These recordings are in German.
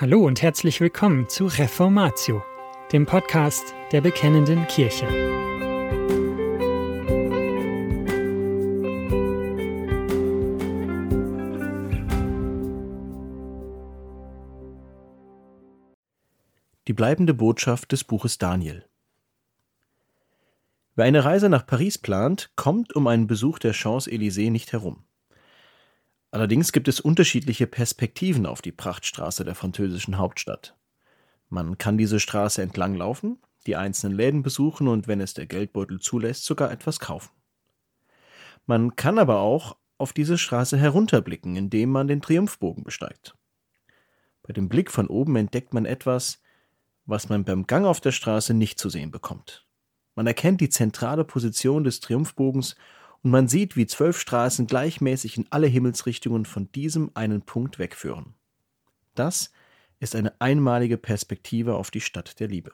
Hallo und herzlich willkommen zu Reformatio, dem Podcast der Bekennenden Kirche. Die bleibende Botschaft des Buches Daniel. Wer eine Reise nach Paris plant, kommt um einen Besuch der Champs-Élysées nicht herum. Allerdings gibt es unterschiedliche Perspektiven auf die Prachtstraße der französischen Hauptstadt. Man kann diese Straße entlang laufen, die einzelnen Läden besuchen und wenn es der Geldbeutel zulässt, sogar etwas kaufen. Man kann aber auch auf diese Straße herunterblicken, indem man den Triumphbogen besteigt. Bei dem Blick von oben entdeckt man etwas, was man beim Gang auf der Straße nicht zu sehen bekommt. Man erkennt die zentrale Position des Triumphbogens und man sieht, wie zwölf Straßen gleichmäßig in alle Himmelsrichtungen von diesem einen Punkt wegführen. Das ist eine einmalige Perspektive auf die Stadt der Liebe.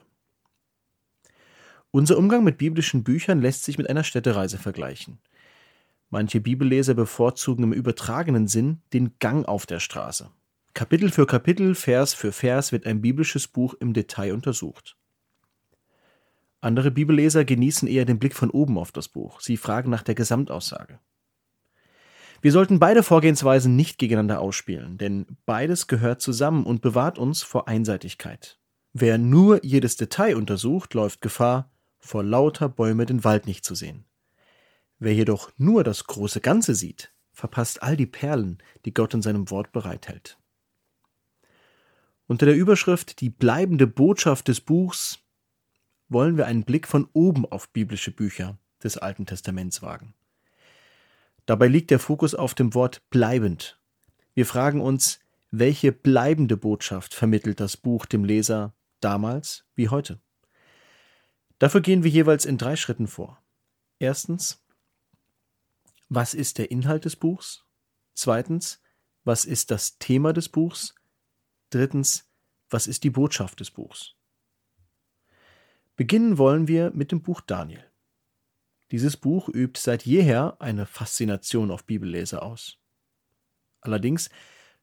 Unser Umgang mit biblischen Büchern lässt sich mit einer Städtereise vergleichen. Manche Bibelleser bevorzugen im übertragenen Sinn den Gang auf der Straße. Kapitel für Kapitel, Vers für Vers wird ein biblisches Buch im Detail untersucht. Andere Bibelleser genießen eher den Blick von oben auf das Buch. Sie fragen nach der Gesamtaussage. Wir sollten beide Vorgehensweisen nicht gegeneinander ausspielen, denn beides gehört zusammen und bewahrt uns vor Einseitigkeit. Wer nur jedes Detail untersucht, läuft Gefahr, vor lauter Bäume den Wald nicht zu sehen. Wer jedoch nur das große Ganze sieht, verpasst all die Perlen, die Gott in seinem Wort bereithält. Unter der Überschrift Die bleibende Botschaft des Buchs wollen wir einen Blick von oben auf biblische Bücher des Alten Testaments wagen. Dabei liegt der Fokus auf dem Wort bleibend. Wir fragen uns, welche bleibende Botschaft vermittelt das Buch dem Leser damals wie heute? Dafür gehen wir jeweils in drei Schritten vor. Erstens, was ist der Inhalt des Buchs? Zweitens, was ist das Thema des Buchs? Drittens, was ist die Botschaft des Buchs? Beginnen wollen wir mit dem Buch Daniel. Dieses Buch übt seit jeher eine Faszination auf Bibelleser aus. Allerdings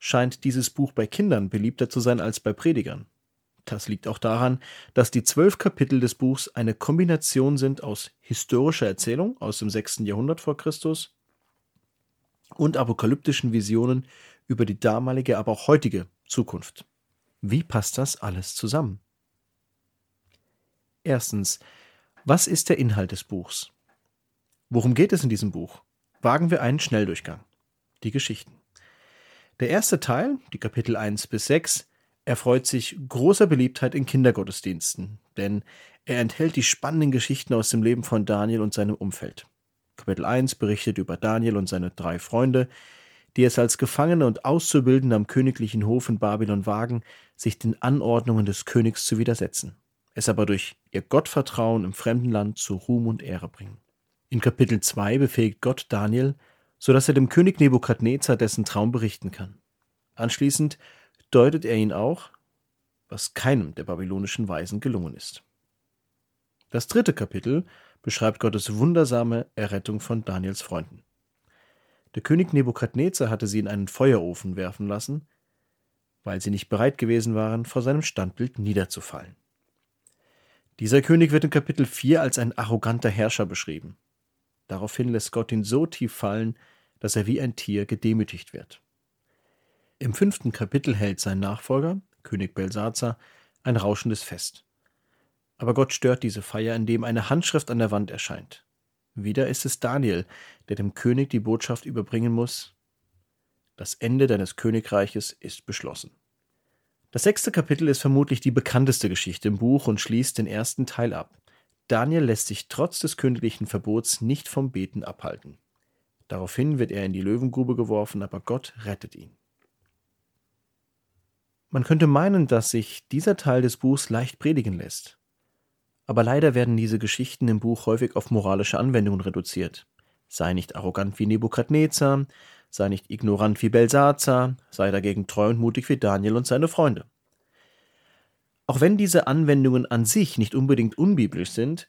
scheint dieses Buch bei Kindern beliebter zu sein als bei Predigern. Das liegt auch daran, dass die zwölf Kapitel des Buchs eine Kombination sind aus historischer Erzählung aus dem 6. Jahrhundert vor Christus und apokalyptischen Visionen über die damalige, aber auch heutige Zukunft. Wie passt das alles zusammen? Erstens, was ist der Inhalt des Buchs? Worum geht es in diesem Buch? Wagen wir einen Schnelldurchgang. Die Geschichten. Der erste Teil, die Kapitel 1 bis 6, erfreut sich großer Beliebtheit in Kindergottesdiensten, denn er enthält die spannenden Geschichten aus dem Leben von Daniel und seinem Umfeld. Kapitel 1 berichtet über Daniel und seine drei Freunde, die es als Gefangene und Auszubildende am königlichen Hof in Babylon wagen, sich den Anordnungen des Königs zu widersetzen es aber durch ihr Gottvertrauen im fremden Land zu Ruhm und Ehre bringen. In Kapitel 2 befähigt Gott Daniel, so dass er dem König Nebukadnezar dessen Traum berichten kann. Anschließend deutet er ihn auch, was keinem der babylonischen Weisen gelungen ist. Das dritte Kapitel beschreibt Gottes wundersame Errettung von Daniels Freunden. Der König Nebukadnezar hatte sie in einen Feuerofen werfen lassen, weil sie nicht bereit gewesen waren, vor seinem Standbild niederzufallen. Dieser König wird in Kapitel 4 als ein arroganter Herrscher beschrieben. Daraufhin lässt Gott ihn so tief fallen, dass er wie ein Tier gedemütigt wird. Im fünften Kapitel hält sein Nachfolger, König Belsazar, ein rauschendes Fest. Aber Gott stört diese Feier, indem eine Handschrift an der Wand erscheint. Wieder ist es Daniel, der dem König die Botschaft überbringen muss. Das Ende deines Königreiches ist beschlossen. Das sechste Kapitel ist vermutlich die bekannteste Geschichte im Buch und schließt den ersten Teil ab. Daniel lässt sich trotz des königlichen Verbots nicht vom Beten abhalten. Daraufhin wird er in die Löwengrube geworfen, aber Gott rettet ihn. Man könnte meinen, dass sich dieser Teil des Buchs leicht predigen lässt. Aber leider werden diese Geschichten im Buch häufig auf moralische Anwendungen reduziert. Sei nicht arrogant wie Nebukadnezar, sei nicht ignorant wie Belsazar, sei dagegen treu und mutig wie Daniel und seine Freunde. Auch wenn diese Anwendungen an sich nicht unbedingt unbiblisch sind,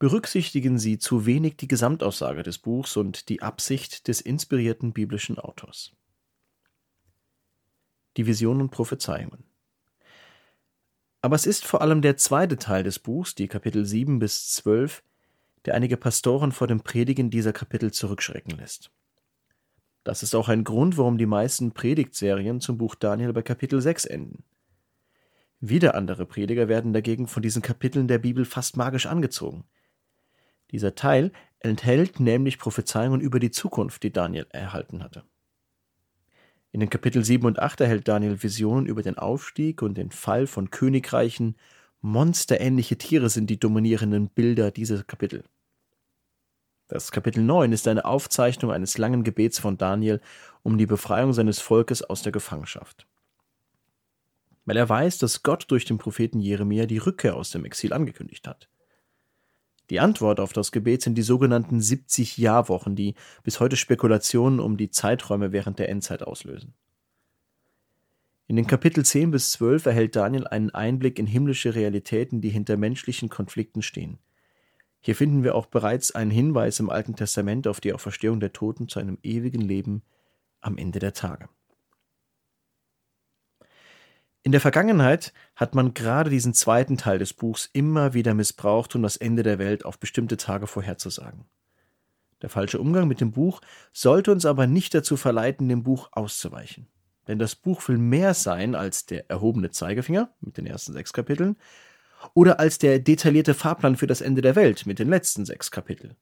berücksichtigen sie zu wenig die Gesamtaussage des Buchs und die Absicht des inspirierten biblischen Autors. Die Visionen und Prophezeiungen. Aber es ist vor allem der zweite Teil des Buchs, die Kapitel 7 bis 12, der einige Pastoren vor dem Predigen dieser Kapitel zurückschrecken lässt. Das ist auch ein Grund, warum die meisten Predigtserien zum Buch Daniel bei Kapitel 6 enden. Wieder andere Prediger werden dagegen von diesen Kapiteln der Bibel fast magisch angezogen. Dieser Teil enthält nämlich Prophezeiungen über die Zukunft, die Daniel erhalten hatte. In den Kapitel 7 und 8 erhält Daniel Visionen über den Aufstieg und den Fall von Königreichen. Monsterähnliche Tiere sind die dominierenden Bilder dieser Kapitel. Das Kapitel 9 ist eine Aufzeichnung eines langen Gebets von Daniel um die Befreiung seines Volkes aus der Gefangenschaft. Weil er weiß, dass Gott durch den Propheten Jeremia die Rückkehr aus dem Exil angekündigt hat. Die Antwort auf das Gebet sind die sogenannten 70 Jahrwochen, die bis heute Spekulationen um die Zeiträume während der Endzeit auslösen. In den Kapitel 10 bis 12 erhält Daniel einen Einblick in himmlische Realitäten, die hinter menschlichen Konflikten stehen. Hier finden wir auch bereits einen Hinweis im Alten Testament auf die Auferstehung der Toten zu einem ewigen Leben am Ende der Tage. In der Vergangenheit hat man gerade diesen zweiten Teil des Buchs immer wieder missbraucht, um das Ende der Welt auf bestimmte Tage vorherzusagen. Der falsche Umgang mit dem Buch sollte uns aber nicht dazu verleiten, dem Buch auszuweichen. Denn das Buch will mehr sein als der erhobene Zeigefinger mit den ersten sechs Kapiteln oder als der detaillierte Fahrplan für das Ende der Welt mit den letzten sechs Kapiteln.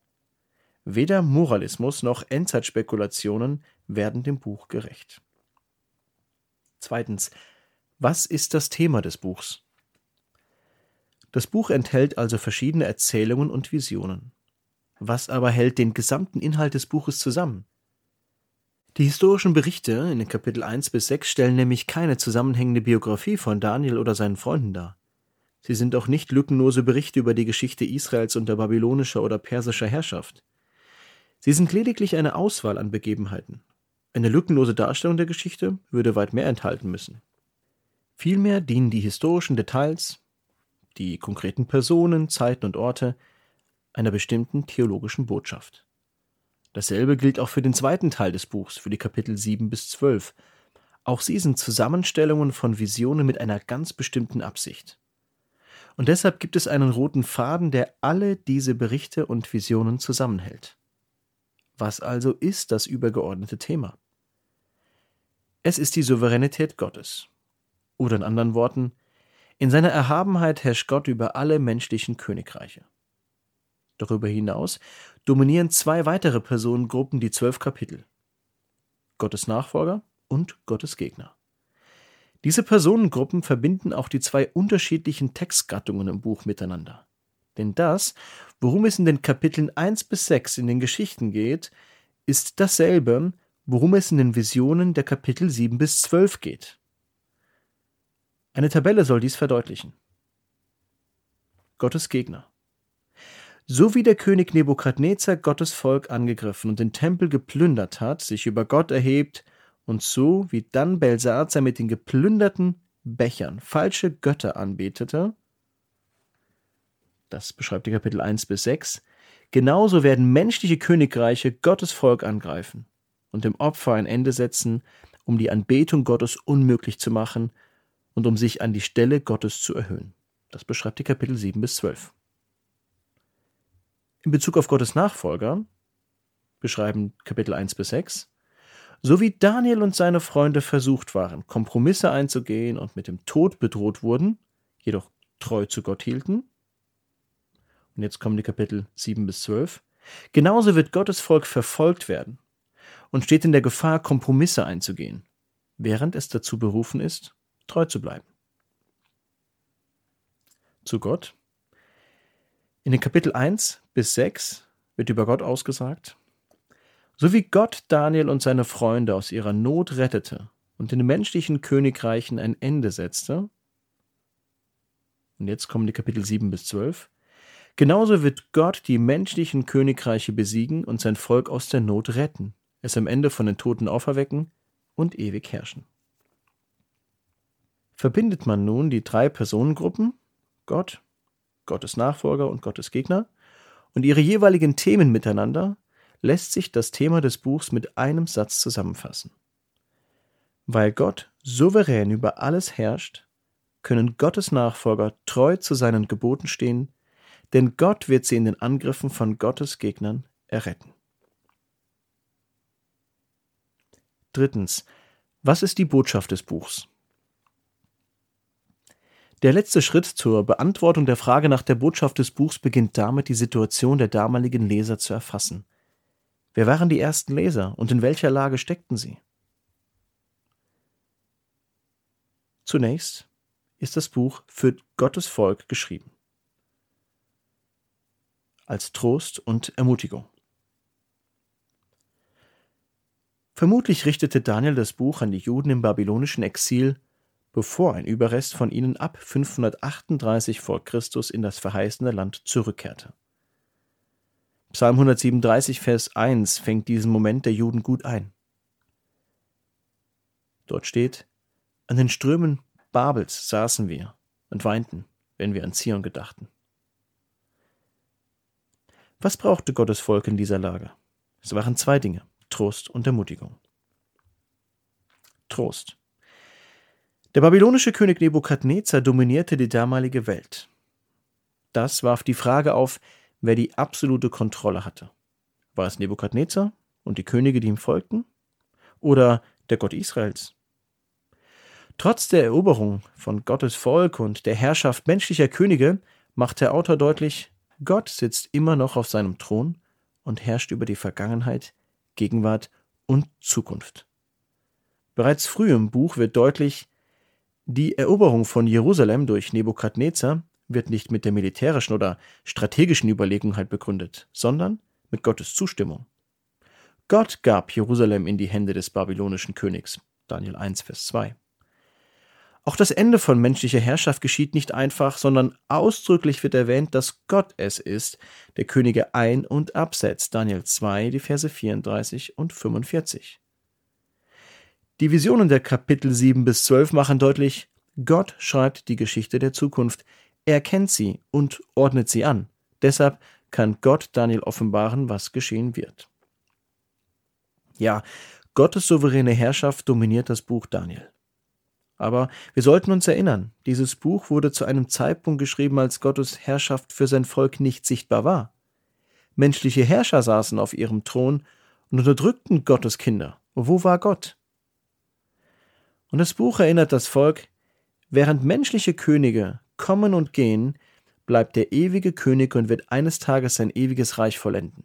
Weder Moralismus noch Endzeitspekulationen werden dem Buch gerecht. Zweitens, was ist das Thema des Buchs? Das Buch enthält also verschiedene Erzählungen und Visionen. Was aber hält den gesamten Inhalt des Buches zusammen? Die historischen Berichte in den Kapitel 1 bis 6 stellen nämlich keine zusammenhängende Biografie von Daniel oder seinen Freunden dar. Sie sind auch nicht lückenlose Berichte über die Geschichte Israels unter babylonischer oder persischer Herrschaft. Sie sind lediglich eine Auswahl an Begebenheiten. Eine lückenlose Darstellung der Geschichte würde weit mehr enthalten müssen. Vielmehr dienen die historischen Details, die konkreten Personen, Zeiten und Orte einer bestimmten theologischen Botschaft. Dasselbe gilt auch für den zweiten Teil des Buchs, für die Kapitel 7 bis 12. Auch sie sind Zusammenstellungen von Visionen mit einer ganz bestimmten Absicht. Und deshalb gibt es einen roten Faden, der alle diese Berichte und Visionen zusammenhält. Was also ist das übergeordnete Thema? Es ist die Souveränität Gottes. Oder in anderen Worten, in seiner Erhabenheit herrscht Gott über alle menschlichen Königreiche. Darüber hinaus dominieren zwei weitere Personengruppen die zwölf Kapitel. Gottes Nachfolger und Gottes Gegner. Diese Personengruppen verbinden auch die zwei unterschiedlichen Textgattungen im Buch miteinander. Denn das, worum es in den Kapiteln 1 bis 6 in den Geschichten geht, ist dasselbe, worum es in den Visionen der Kapitel 7 bis 12 geht. Eine Tabelle soll dies verdeutlichen. Gottes Gegner. So wie der König Nebukadnezar Gottes Volk angegriffen und den Tempel geplündert hat, sich über Gott erhebt und so wie dann Belsazar mit den geplünderten Bechern falsche Götter anbetete, das beschreibt die Kapitel 1 bis 6, genauso werden menschliche Königreiche Gottes Volk angreifen und dem Opfer ein Ende setzen, um die Anbetung Gottes unmöglich zu machen und um sich an die Stelle Gottes zu erhöhen. Das beschreibt die Kapitel 7 bis 12. In Bezug auf Gottes Nachfolger beschreiben Kapitel 1 bis 6, so wie Daniel und seine Freunde versucht waren, Kompromisse einzugehen und mit dem Tod bedroht wurden, jedoch treu zu Gott hielten. Und jetzt kommen die Kapitel 7 bis 12. Genauso wird Gottes Volk verfolgt werden und steht in der Gefahr, Kompromisse einzugehen, während es dazu berufen ist, treu zu bleiben. Zu Gott. In den Kapitel 1 bis 6 wird über Gott ausgesagt, so wie Gott Daniel und seine Freunde aus ihrer Not rettete und den menschlichen Königreichen ein Ende setzte, und jetzt kommen die Kapitel 7 bis 12, genauso wird Gott die menschlichen Königreiche besiegen und sein Volk aus der Not retten, es am Ende von den Toten auferwecken und ewig herrschen. Verbindet man nun die drei Personengruppen, Gott, Gottes Nachfolger und Gottes Gegner, und ihre jeweiligen Themen miteinander, lässt sich das Thema des Buchs mit einem Satz zusammenfassen. Weil Gott souverän über alles herrscht, können Gottes Nachfolger treu zu seinen Geboten stehen, denn Gott wird sie in den Angriffen von Gottes Gegnern erretten. Drittens. Was ist die Botschaft des Buchs? Der letzte Schritt zur Beantwortung der Frage nach der Botschaft des Buchs beginnt damit, die Situation der damaligen Leser zu erfassen. Wer waren die ersten Leser und in welcher Lage steckten sie? Zunächst ist das Buch für Gottes Volk geschrieben. Als Trost und Ermutigung. Vermutlich richtete Daniel das Buch an die Juden im babylonischen Exil, bevor ein Überrest von ihnen ab 538 vor Christus in das verheißene Land zurückkehrte. Psalm 137, Vers 1 fängt diesen Moment der Juden gut ein. Dort steht, an den Strömen Babels saßen wir und weinten, wenn wir an Zion gedachten. Was brauchte Gottes Volk in dieser Lage? Es waren zwei Dinge, Trost und Ermutigung. Trost. Der babylonische König Nebukadnezar dominierte die damalige Welt. Das warf die Frage auf, wer die absolute Kontrolle hatte. War es Nebukadnezar und die Könige, die ihm folgten? Oder der Gott Israels? Trotz der Eroberung von Gottes Volk und der Herrschaft menschlicher Könige macht der Autor deutlich, Gott sitzt immer noch auf seinem Thron und herrscht über die Vergangenheit, Gegenwart und Zukunft. Bereits früh im Buch wird deutlich, die Eroberung von Jerusalem durch Nebukadnezar wird nicht mit der militärischen oder strategischen Überlegenheit begründet, sondern mit Gottes Zustimmung. Gott gab Jerusalem in die Hände des babylonischen Königs. Daniel 1, Vers 2. Auch das Ende von menschlicher Herrschaft geschieht nicht einfach, sondern ausdrücklich wird erwähnt, dass Gott es ist, der Könige ein- und absetzt. Daniel 2, die Verse 34 und 45. Die Visionen der Kapitel 7 bis 12 machen deutlich, Gott schreibt die Geschichte der Zukunft. Er kennt sie und ordnet sie an. Deshalb kann Gott Daniel offenbaren, was geschehen wird. Ja, Gottes souveräne Herrschaft dominiert das Buch Daniel. Aber wir sollten uns erinnern, dieses Buch wurde zu einem Zeitpunkt geschrieben, als Gottes Herrschaft für sein Volk nicht sichtbar war. Menschliche Herrscher saßen auf ihrem Thron und unterdrückten Gottes Kinder. Wo war Gott? Und das Buch erinnert das Volk, während menschliche Könige kommen und gehen, bleibt der ewige König und wird eines Tages sein ewiges Reich vollenden.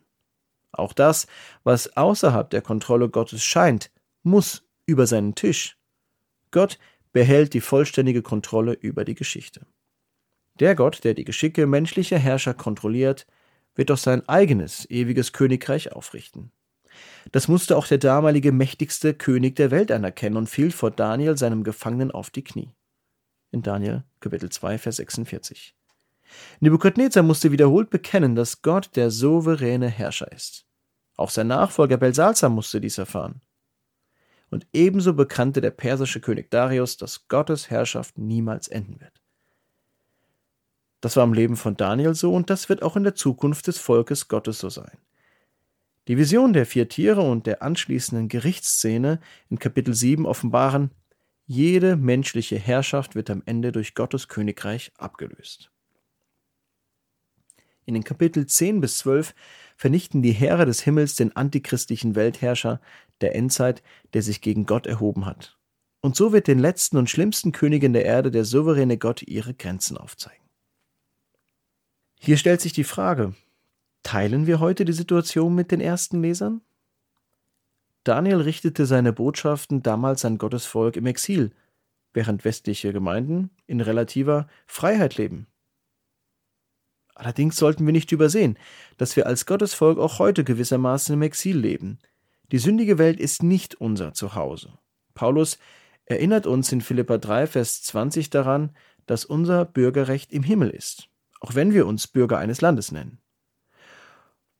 Auch das, was außerhalb der Kontrolle Gottes scheint, muss über seinen Tisch. Gott behält die vollständige Kontrolle über die Geschichte. Der Gott, der die Geschicke menschlicher Herrscher kontrolliert, wird doch sein eigenes ewiges Königreich aufrichten. Das musste auch der damalige mächtigste König der Welt anerkennen und fiel vor Daniel seinem Gefangenen auf die Knie. In Daniel Kapitel 2, Vers 46. Nebukadnezar musste wiederholt bekennen, dass Gott der souveräne Herrscher ist. Auch sein Nachfolger Belsazar musste dies erfahren und ebenso bekannte der persische König Darius, dass Gottes Herrschaft niemals enden wird. Das war im Leben von Daniel so und das wird auch in der Zukunft des Volkes Gottes so sein. Die Vision der vier Tiere und der anschließenden Gerichtsszene in Kapitel 7 offenbaren, jede menschliche Herrschaft wird am Ende durch Gottes Königreich abgelöst. In den Kapitel 10 bis 12 vernichten die Heere des Himmels den antichristlichen Weltherrscher der Endzeit, der sich gegen Gott erhoben hat. Und so wird den letzten und schlimmsten Königen der Erde der souveräne Gott ihre Grenzen aufzeigen. Hier stellt sich die Frage, teilen wir heute die Situation mit den ersten Lesern? Daniel richtete seine Botschaften damals an Gottes Volk im Exil, während westliche Gemeinden in relativer Freiheit leben. Allerdings sollten wir nicht übersehen, dass wir als Gottesvolk auch heute gewissermaßen im Exil leben. Die sündige Welt ist nicht unser Zuhause. Paulus erinnert uns in Philippa 3, Vers 20 daran, dass unser Bürgerrecht im Himmel ist, auch wenn wir uns Bürger eines Landes nennen.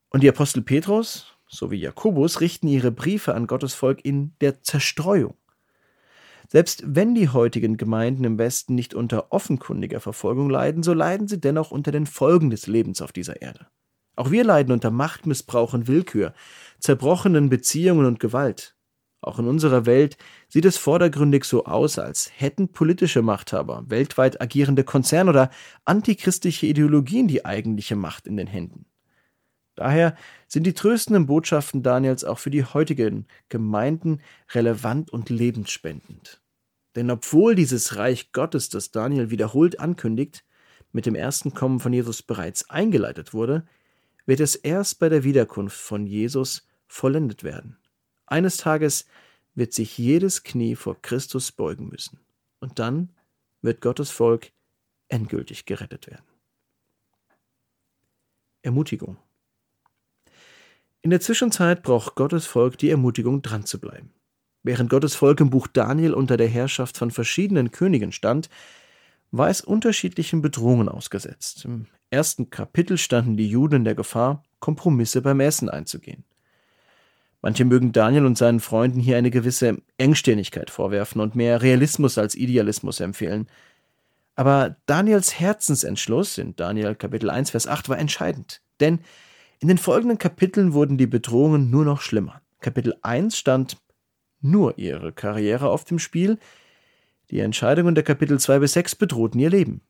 Und die Apostel Petrus sowie Jakobus richten ihre Briefe an Gottes Volk in der Zerstreuung. Selbst wenn die heutigen Gemeinden im Westen nicht unter offenkundiger Verfolgung leiden, so leiden sie dennoch unter den Folgen des Lebens auf dieser Erde. Auch wir leiden unter Machtmissbrauch und Willkür, zerbrochenen Beziehungen und Gewalt. Auch in unserer Welt sieht es vordergründig so aus, als hätten politische Machthaber, weltweit agierende Konzerne oder antichristliche Ideologien die eigentliche Macht in den Händen. Daher sind die tröstenden Botschaften Daniels auch für die heutigen Gemeinden relevant und lebensspendend. Denn obwohl dieses Reich Gottes, das Daniel wiederholt ankündigt, mit dem ersten Kommen von Jesus bereits eingeleitet wurde, wird es erst bei der Wiederkunft von Jesus vollendet werden. Eines Tages wird sich jedes Knie vor Christus beugen müssen. Und dann wird Gottes Volk endgültig gerettet werden. Ermutigung. In der Zwischenzeit braucht Gottes Volk die Ermutigung, dran zu bleiben. Während Gottes Volk im Buch Daniel unter der Herrschaft von verschiedenen Königen stand, war es unterschiedlichen Bedrohungen ausgesetzt. Im ersten Kapitel standen die Juden in der Gefahr, Kompromisse beim Essen einzugehen. Manche mögen Daniel und seinen Freunden hier eine gewisse Engstirnigkeit vorwerfen und mehr Realismus als Idealismus empfehlen. Aber Daniels Herzensentschluss in Daniel Kapitel 1, Vers 8 war entscheidend. Denn in den folgenden Kapiteln wurden die Bedrohungen nur noch schlimmer. Kapitel 1 stand nur ihre Karriere auf dem Spiel, die Entscheidungen der Kapitel 2 bis 6 bedrohten ihr Leben.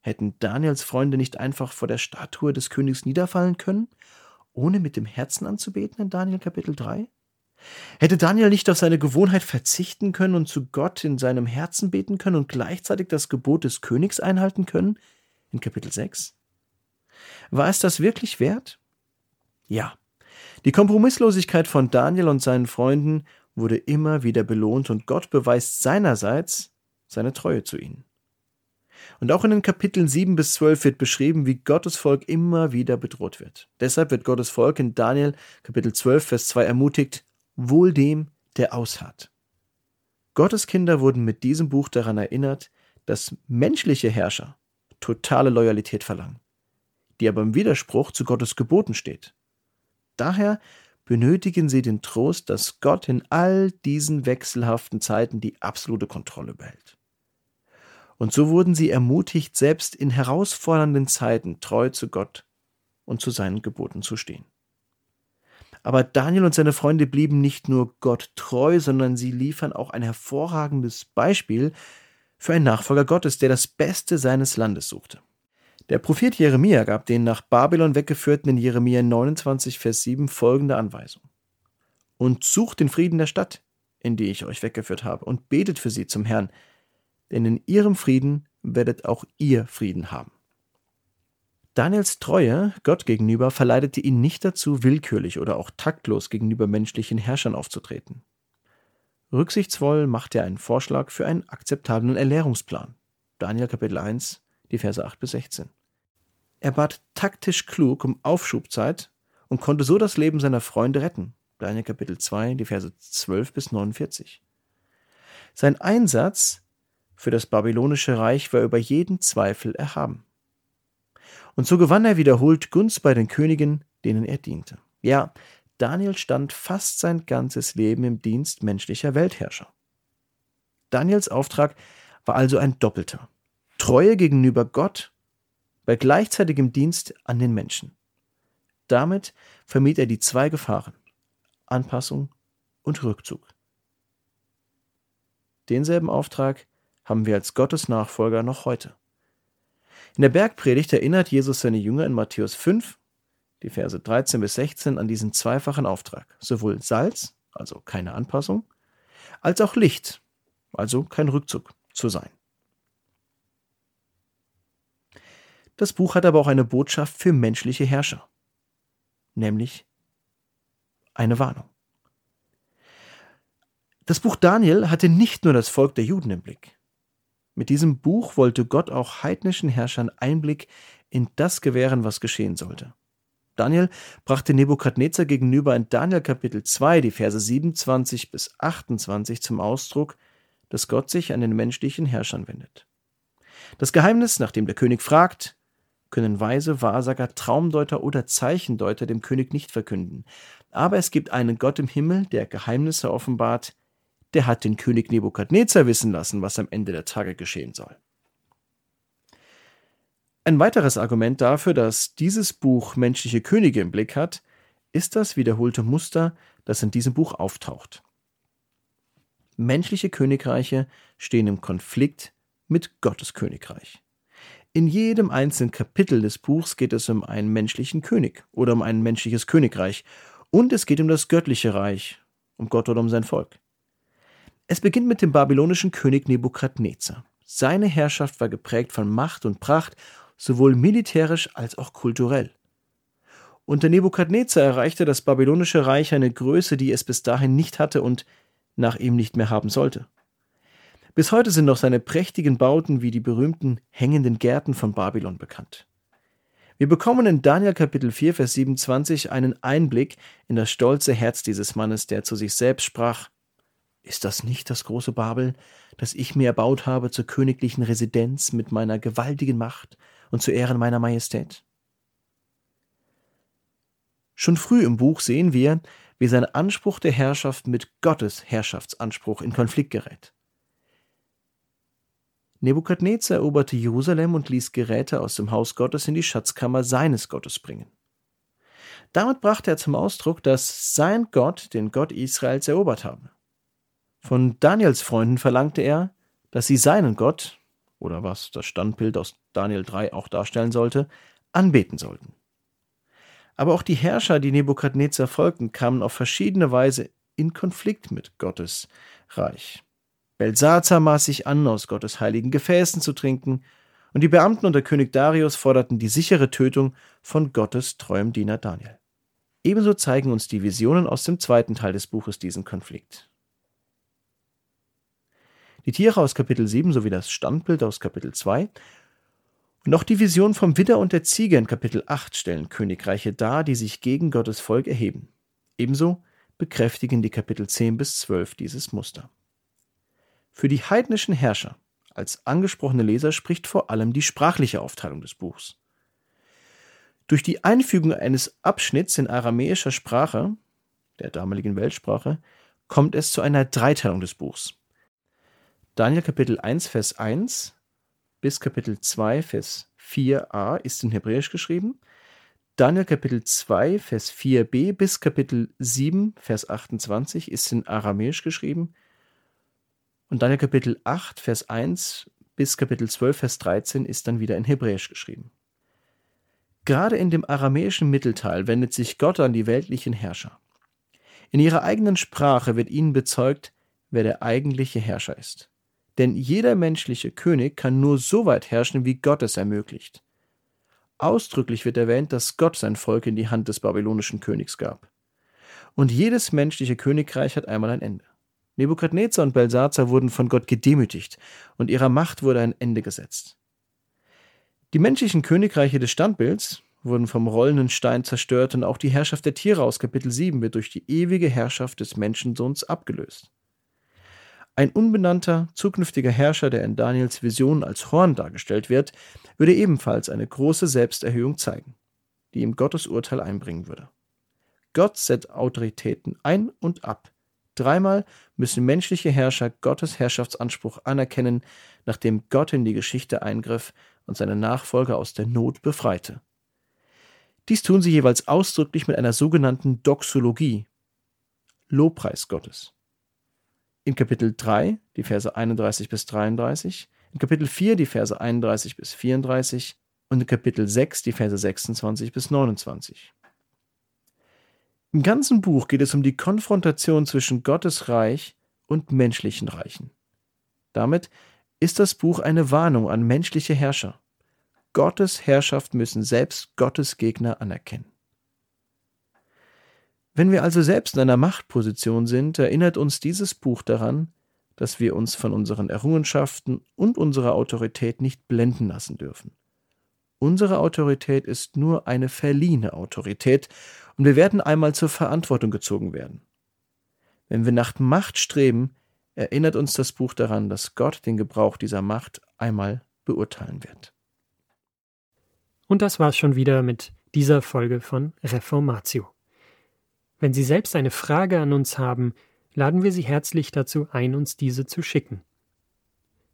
Hätten Daniels Freunde nicht einfach vor der Statue des Königs niederfallen können, ohne mit dem Herzen anzubeten in Daniel Kapitel 3? Hätte Daniel nicht auf seine Gewohnheit verzichten können und zu Gott in seinem Herzen beten können und gleichzeitig das Gebot des Königs einhalten können in Kapitel 6? War es das wirklich wert? Ja. Die Kompromisslosigkeit von Daniel und seinen Freunden wurde immer wieder belohnt und Gott beweist seinerseits, seine Treue zu ihnen. Und auch in den Kapiteln 7 bis 12 wird beschrieben, wie Gottes Volk immer wieder bedroht wird. Deshalb wird Gottes Volk in Daniel Kapitel 12 Vers 2 ermutigt, wohl dem, der ausharrt. Gottes Kinder wurden mit diesem Buch daran erinnert, dass menschliche Herrscher totale Loyalität verlangen, die aber im Widerspruch zu Gottes Geboten steht. Daher benötigen sie den Trost, dass Gott in all diesen wechselhaften Zeiten die absolute Kontrolle behält. Und so wurden sie ermutigt, selbst in herausfordernden Zeiten treu zu Gott und zu seinen Geboten zu stehen. Aber Daniel und seine Freunde blieben nicht nur Gott treu, sondern sie liefern auch ein hervorragendes Beispiel für einen Nachfolger Gottes, der das Beste seines Landes suchte. Der Prophet Jeremia gab den nach Babylon weggeführten in Jeremia 29, Vers 7 folgende Anweisung. Und sucht den Frieden der Stadt, in die ich euch weggeführt habe, und betet für sie zum Herrn, denn in ihrem Frieden werdet auch ihr Frieden haben. Daniels Treue Gott gegenüber verleitete ihn nicht dazu, willkürlich oder auch taktlos gegenüber menschlichen Herrschern aufzutreten. Rücksichtsvoll machte er einen Vorschlag für einen akzeptablen Erlehrungsplan. Daniel Kapitel 1, die Verse 8 bis 16. Er bat taktisch klug um Aufschubzeit und konnte so das Leben seiner Freunde retten. Daniel Kapitel 2, die Verse 12 bis 49. Sein Einsatz für das babylonische Reich war über jeden Zweifel erhaben. Und so gewann er wiederholt Gunst bei den Königen, denen er diente. Ja, Daniel stand fast sein ganzes Leben im Dienst menschlicher Weltherrscher. Daniels Auftrag war also ein doppelter. Treue gegenüber Gott bei gleichzeitigem Dienst an den Menschen. Damit vermied er die zwei Gefahren Anpassung und Rückzug. Denselben Auftrag haben wir als Gottes Nachfolger noch heute. In der Bergpredigt erinnert Jesus seine Jünger in Matthäus 5, die Verse 13 bis 16, an diesen zweifachen Auftrag. Sowohl Salz, also keine Anpassung, als auch Licht, also kein Rückzug zu sein. Das Buch hat aber auch eine Botschaft für menschliche Herrscher, nämlich eine Warnung. Das Buch Daniel hatte nicht nur das Volk der Juden im Blick. Mit diesem Buch wollte Gott auch heidnischen Herrschern Einblick in das gewähren, was geschehen sollte. Daniel brachte Nebukadnezar gegenüber in Daniel Kapitel 2 die Verse 27 bis 28 zum Ausdruck, dass Gott sich an den menschlichen Herrschern wendet. Das Geheimnis, nach dem der König fragt, können Weise, Wahrsager, Traumdeuter oder Zeichendeuter dem König nicht verkünden. Aber es gibt einen Gott im Himmel, der Geheimnisse offenbart, der hat den König Nebukadnezar wissen lassen, was am Ende der Tage geschehen soll. Ein weiteres Argument dafür, dass dieses Buch menschliche Könige im Blick hat, ist das wiederholte Muster, das in diesem Buch auftaucht. Menschliche Königreiche stehen im Konflikt mit Gottes Königreich. In jedem einzelnen Kapitel des Buchs geht es um einen menschlichen König oder um ein menschliches Königreich und es geht um das göttliche Reich, um Gott oder um sein Volk. Es beginnt mit dem babylonischen König Nebukadnezar. Seine Herrschaft war geprägt von Macht und Pracht, sowohl militärisch als auch kulturell. Unter Nebukadnezar erreichte das babylonische Reich eine Größe, die es bis dahin nicht hatte und nach ihm nicht mehr haben sollte. Bis heute sind noch seine prächtigen Bauten wie die berühmten hängenden Gärten von Babylon bekannt. Wir bekommen in Daniel Kapitel 4, Vers 27 einen Einblick in das stolze Herz dieses Mannes, der zu sich selbst sprach, ist das nicht das große Babel, das ich mir erbaut habe zur königlichen Residenz mit meiner gewaltigen Macht und zu Ehren meiner Majestät? Schon früh im Buch sehen wir, wie sein Anspruch der Herrschaft mit Gottes Herrschaftsanspruch in Konflikt gerät. Nebukadnezar eroberte Jerusalem und ließ Geräte aus dem Haus Gottes in die Schatzkammer seines Gottes bringen. Damit brachte er zum Ausdruck, dass sein Gott den Gott Israels erobert habe. Von Daniels Freunden verlangte er, dass sie seinen Gott, oder was das Standbild aus Daniel 3 auch darstellen sollte, anbeten sollten. Aber auch die Herrscher, die Nebukadnezar folgten, kamen auf verschiedene Weise in Konflikt mit Gottes Reich. Belsazar maß sich an, aus Gottes heiligen Gefäßen zu trinken, und die Beamten unter König Darius forderten die sichere Tötung von Gottes treuem Diener Daniel. Ebenso zeigen uns die Visionen aus dem zweiten Teil des Buches diesen Konflikt. Die Tiere aus Kapitel 7 sowie das Standbild aus Kapitel 2 und auch die Vision vom Widder und der Ziege in Kapitel 8 stellen Königreiche dar, die sich gegen Gottes Volk erheben. Ebenso bekräftigen die Kapitel 10 bis 12 dieses Muster. Für die heidnischen Herrscher als angesprochene Leser spricht vor allem die sprachliche Aufteilung des Buchs. Durch die Einfügung eines Abschnitts in aramäischer Sprache, der damaligen Weltsprache, kommt es zu einer Dreiteilung des Buchs. Daniel Kapitel 1, Vers 1 bis Kapitel 2, Vers 4a ist in Hebräisch geschrieben. Daniel Kapitel 2, Vers 4b bis Kapitel 7, Vers 28 ist in Aramäisch geschrieben. Und Daniel Kapitel 8, Vers 1 bis Kapitel 12, Vers 13 ist dann wieder in Hebräisch geschrieben. Gerade in dem aramäischen Mittelteil wendet sich Gott an die weltlichen Herrscher. In ihrer eigenen Sprache wird ihnen bezeugt, wer der eigentliche Herrscher ist. Denn jeder menschliche König kann nur so weit herrschen, wie Gott es ermöglicht. Ausdrücklich wird erwähnt, dass Gott sein Volk in die Hand des babylonischen Königs gab. Und jedes menschliche Königreich hat einmal ein Ende. Nebukadnezar und Belsazar wurden von Gott gedemütigt und ihrer Macht wurde ein Ende gesetzt. Die menschlichen Königreiche des Standbilds wurden vom rollenden Stein zerstört und auch die Herrschaft der Tiere aus Kapitel 7 wird durch die ewige Herrschaft des Menschensohns abgelöst. Ein unbenannter, zukünftiger Herrscher, der in Daniels Vision als Horn dargestellt wird, würde ebenfalls eine große Selbsterhöhung zeigen, die ihm Gottes Urteil einbringen würde. Gott setzt Autoritäten ein und ab, Dreimal müssen menschliche Herrscher Gottes Herrschaftsanspruch anerkennen, nachdem Gott in die Geschichte eingriff und seine Nachfolger aus der Not befreite. Dies tun sie jeweils ausdrücklich mit einer sogenannten Doxologie, Lobpreis Gottes. In Kapitel 3 die Verse 31 bis 33, in Kapitel 4 die Verse 31 bis 34 und in Kapitel 6 die Verse 26 bis 29. Im ganzen Buch geht es um die Konfrontation zwischen Gottes Reich und menschlichen Reichen. Damit ist das Buch eine Warnung an menschliche Herrscher. Gottes Herrschaft müssen selbst Gottes Gegner anerkennen. Wenn wir also selbst in einer Machtposition sind, erinnert uns dieses Buch daran, dass wir uns von unseren Errungenschaften und unserer Autorität nicht blenden lassen dürfen. Unsere Autorität ist nur eine verliehene Autorität und wir werden einmal zur Verantwortung gezogen werden. Wenn wir nach Macht streben, erinnert uns das Buch daran, dass Gott den Gebrauch dieser Macht einmal beurteilen wird. Und das war's schon wieder mit dieser Folge von Reformatio. Wenn Sie selbst eine Frage an uns haben, laden wir Sie herzlich dazu ein, uns diese zu schicken.